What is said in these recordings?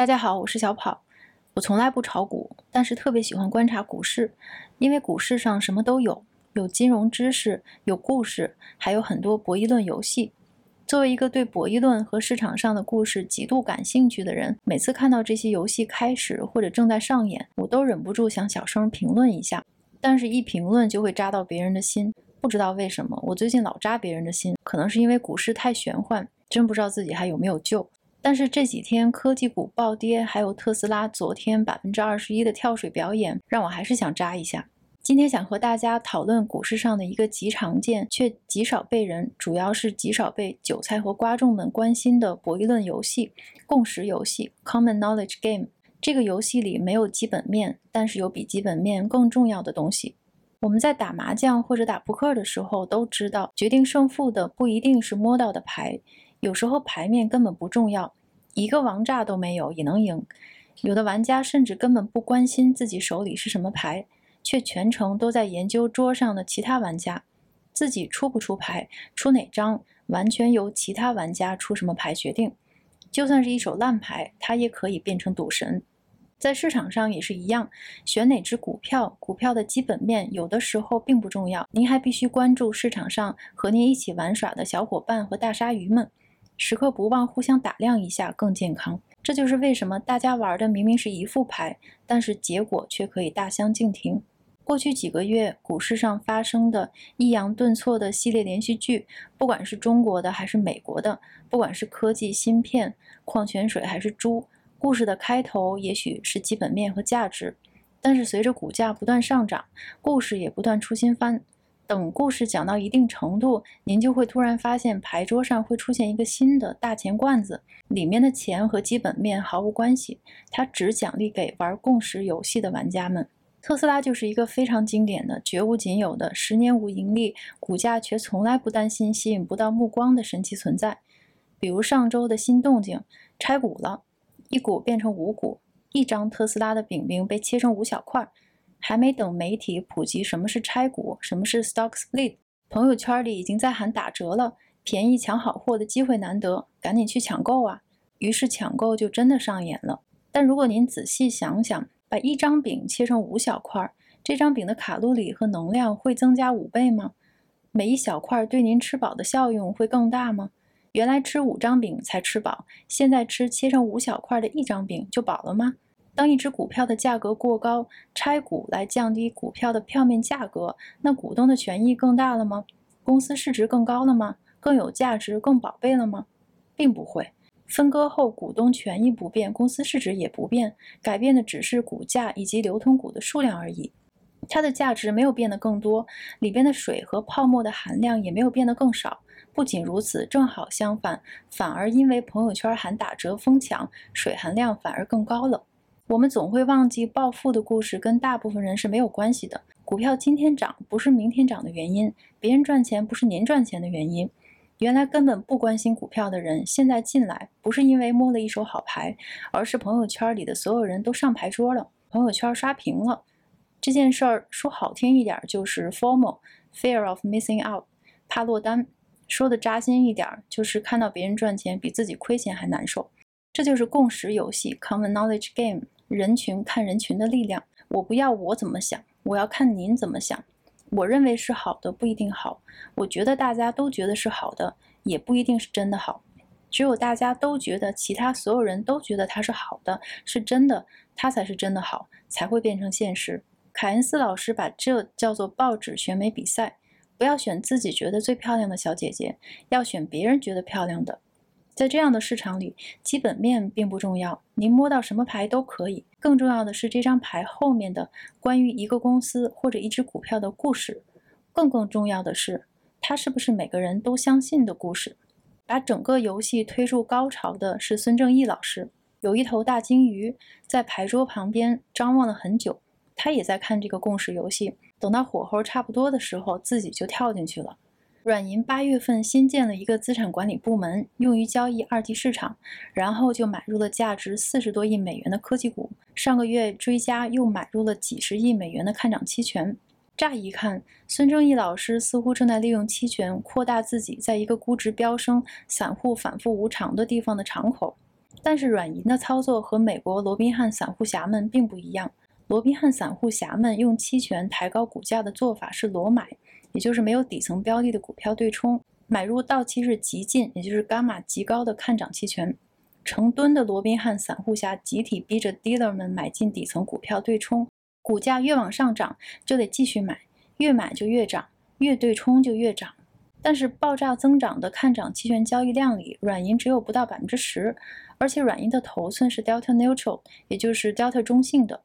大家好，我是小跑。我从来不炒股，但是特别喜欢观察股市，因为股市上什么都有，有金融知识，有故事，还有很多博弈论游戏。作为一个对博弈论和市场上的故事极度感兴趣的人，每次看到这些游戏开始或者正在上演，我都忍不住想小声评论一下。但是，一评论就会扎到别人的心。不知道为什么，我最近老扎别人的心，可能是因为股市太玄幻，真不知道自己还有没有救。但是这几天科技股暴跌，还有特斯拉昨天百分之二十一的跳水表演，让我还是想扎一下。今天想和大家讨论股市上的一个极常见却极少被人，主要是极少被韭菜和瓜众们关心的博弈论游戏——共识游戏 （Common Knowledge Game）。这个游戏里没有基本面，但是有比基本面更重要的东西。我们在打麻将或者打扑克的时候都知道，决定胜负的不一定是摸到的牌。有时候牌面根本不重要，一个王炸都没有也能赢。有的玩家甚至根本不关心自己手里是什么牌，却全程都在研究桌上的其他玩家。自己出不出牌，出哪张，完全由其他玩家出什么牌决定。就算是一手烂牌，他也可以变成赌神。在市场上也是一样，选哪只股票，股票的基本面有的时候并不重要，您还必须关注市场上和您一起玩耍的小伙伴和大鲨鱼们。时刻不忘互相打量一下更健康，这就是为什么大家玩的明明是一副牌，但是结果却可以大相径庭。过去几个月股市上发生的抑扬顿挫的系列连续剧，不管是中国的还是美国的，不管是科技芯片、矿泉水还是猪，故事的开头也许是基本面和价值，但是随着股价不断上涨，故事也不断出新番。等故事讲到一定程度，您就会突然发现牌桌上会出现一个新的大钱罐子，里面的钱和基本面毫无关系，它只奖励给玩共识游戏的玩家们。特斯拉就是一个非常经典的、绝无仅有的十年无盈利，股价却从来不担心吸引不到目光的神奇存在。比如上周的新动静，拆股了，一股变成五股，一张特斯拉的饼饼被切成五小块。还没等媒体普及什么是拆股，什么是 stock split，朋友圈里已经在喊打折了，便宜抢好货的机会难得，赶紧去抢购啊！于是抢购就真的上演了。但如果您仔细想想，把一张饼切成五小块，这张饼的卡路里和能量会增加五倍吗？每一小块对您吃饱的效用会更大吗？原来吃五张饼才吃饱，现在吃切成五小块的一张饼就饱了吗？当一只股票的价格过高，拆股来降低股票的票面价格，那股东的权益更大了吗？公司市值更高了吗？更有价值、更宝贝了吗？并不会。分割后，股东权益不变，公司市值也不变，改变的只是股价以及流通股的数量而已。它的价值没有变得更多，里边的水和泡沫的含量也没有变得更少。不仅如此，正好相反，反而因为朋友圈喊打折疯抢，水含量反而更高了。我们总会忘记暴富的故事跟大部分人是没有关系的。股票今天涨不是明天涨的原因，别人赚钱不是您赚钱的原因。原来根本不关心股票的人，现在进来不是因为摸了一手好牌，而是朋友圈里的所有人都上牌桌了，朋友圈刷屏了。这件事儿说好听一点就是 formal，fear of missing out，怕落单；说的扎心一点就是看到别人赚钱比自己亏钱还难受。这就是共识游戏 （common knowledge game）。人群看人群的力量，我不要我怎么想，我要看您怎么想。我认为是好的不一定好，我觉得大家都觉得是好的，也不一定是真的好。只有大家都觉得，其他所有人都觉得它是好的，是真的，它才是真的好，才会变成现实。凯恩斯老师把这叫做报纸选美比赛，不要选自己觉得最漂亮的小姐姐，要选别人觉得漂亮的。在这样的市场里，基本面并不重要，您摸到什么牌都可以。更重要的是这张牌后面的关于一个公司或者一只股票的故事。更更重要的是，它是不是每个人都相信的故事。把整个游戏推入高潮的是孙正义老师。有一头大鲸鱼在牌桌旁边张望了很久，他也在看这个共识游戏。等到火候差不多的时候，自己就跳进去了。软银八月份新建了一个资产管理部门，用于交易二级市场，然后就买入了价值四十多亿美元的科技股。上个月追加又买入了几十亿美元的看涨期权。乍一看，孙正义老师似乎正在利用期权扩大自己在一个估值飙升、散户反复无常的地方的敞口。但是软银的操作和美国罗宾汉散户侠们并不一样。罗宾汉散户侠们用期权抬高股价的做法是裸买，也就是没有底层标的的股票对冲，买入到期日极近，也就是伽马极高的看涨期权。成吨的罗宾汉散户侠集体逼着 dealer 们买进底层股票对冲，股价越往上涨就得继续买，越买就越涨，越对冲就越涨。但是爆炸增长的看涨期权交易量里，软银只有不到百分之十，而且软银的头寸是 delta neutral，也就是 delta 中性的。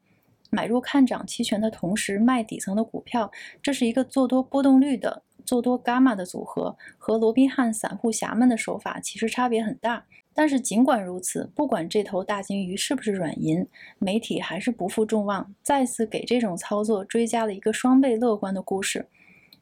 买入看涨期权的同时卖底层的股票，这是一个做多波动率的做多伽马的组合，和罗宾汉散户侠们的手法其实差别很大。但是尽管如此，不管这头大鲸鱼是不是软银，媒体还是不负众望，再次给这种操作追加了一个双倍乐观的故事：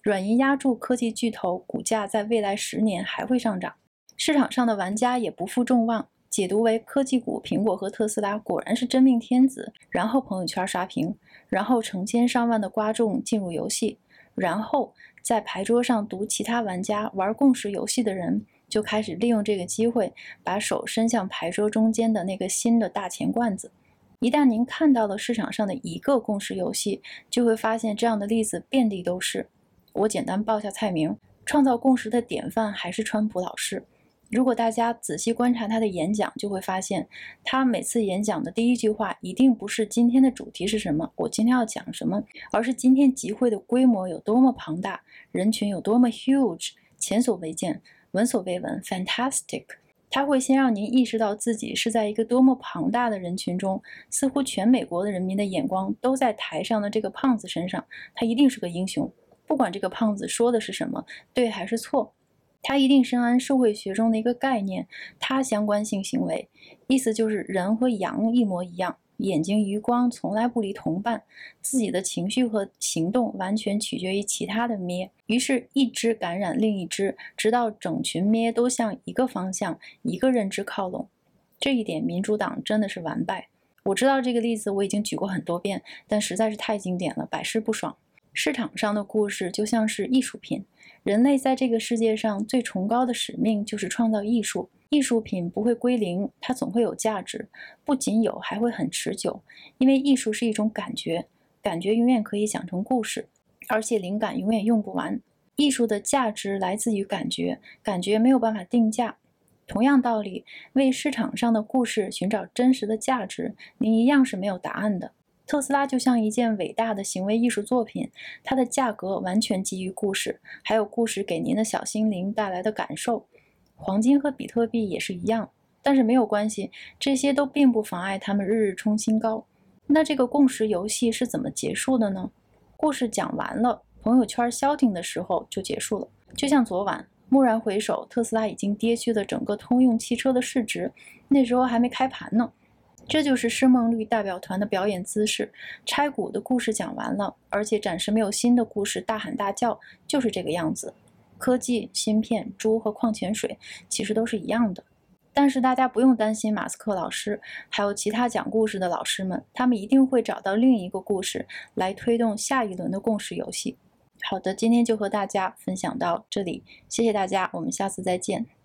软银压住科技巨头，股价在未来十年还会上涨。市场上的玩家也不负众望。解读为科技股，苹果和特斯拉果然是真命天子。然后朋友圈刷屏，然后成千上万的观众进入游戏，然后在牌桌上读其他玩家玩共识游戏的人就开始利用这个机会，把手伸向牌桌中间的那个新的大钱罐子。一旦您看到了市场上的一个共识游戏，就会发现这样的例子遍地都是。我简单报下菜名：创造共识的典范还是川普老师。如果大家仔细观察他的演讲，就会发现，他每次演讲的第一句话一定不是今天的主题是什么，我今天要讲什么，而是今天集会的规模有多么庞大，人群有多么 huge，前所未见，闻所未闻，fantastic。他会先让您意识到自己是在一个多么庞大的人群中，似乎全美国的人民的眼光都在台上的这个胖子身上，他一定是个英雄，不管这个胖子说的是什么，对还是错。他一定深谙社会学中的一个概念——他相关性行为，意思就是人和羊一模一样，眼睛余光从来不离同伴，自己的情绪和行动完全取决于其他的咩。于是，一只感染另一只，直到整群咩都向一个方向、一个认知靠拢。这一点，民主党真的是完败。我知道这个例子我已经举过很多遍，但实在是太经典了，百试不爽。市场上的故事就像是艺术品。人类在这个世界上最崇高的使命就是创造艺术。艺术品不会归零，它总会有价值，不仅有，还会很持久。因为艺术是一种感觉，感觉永远可以讲成故事，而且灵感永远用不完。艺术的价值来自于感觉，感觉没有办法定价。同样道理，为市场上的故事寻找真实的价值，您一样是没有答案的。特斯拉就像一件伟大的行为艺术作品，它的价格完全基于故事，还有故事给您的小心灵带来的感受。黄金和比特币也是一样，但是没有关系，这些都并不妨碍他们日日冲新高。那这个共识游戏是怎么结束的呢？故事讲完了，朋友圈消停的时候就结束了。就像昨晚，蓦然回首，特斯拉已经跌去了整个通用汽车的市值，那时候还没开盘呢。这就是施梦绿代表团的表演姿势。拆股的故事讲完了，而且暂时没有新的故事，大喊大叫就是这个样子。科技、芯片、猪和矿泉水其实都是一样的。但是大家不用担心马斯克老师，还有其他讲故事的老师们，他们一定会找到另一个故事来推动下一轮的共识游戏。好的，今天就和大家分享到这里，谢谢大家，我们下次再见。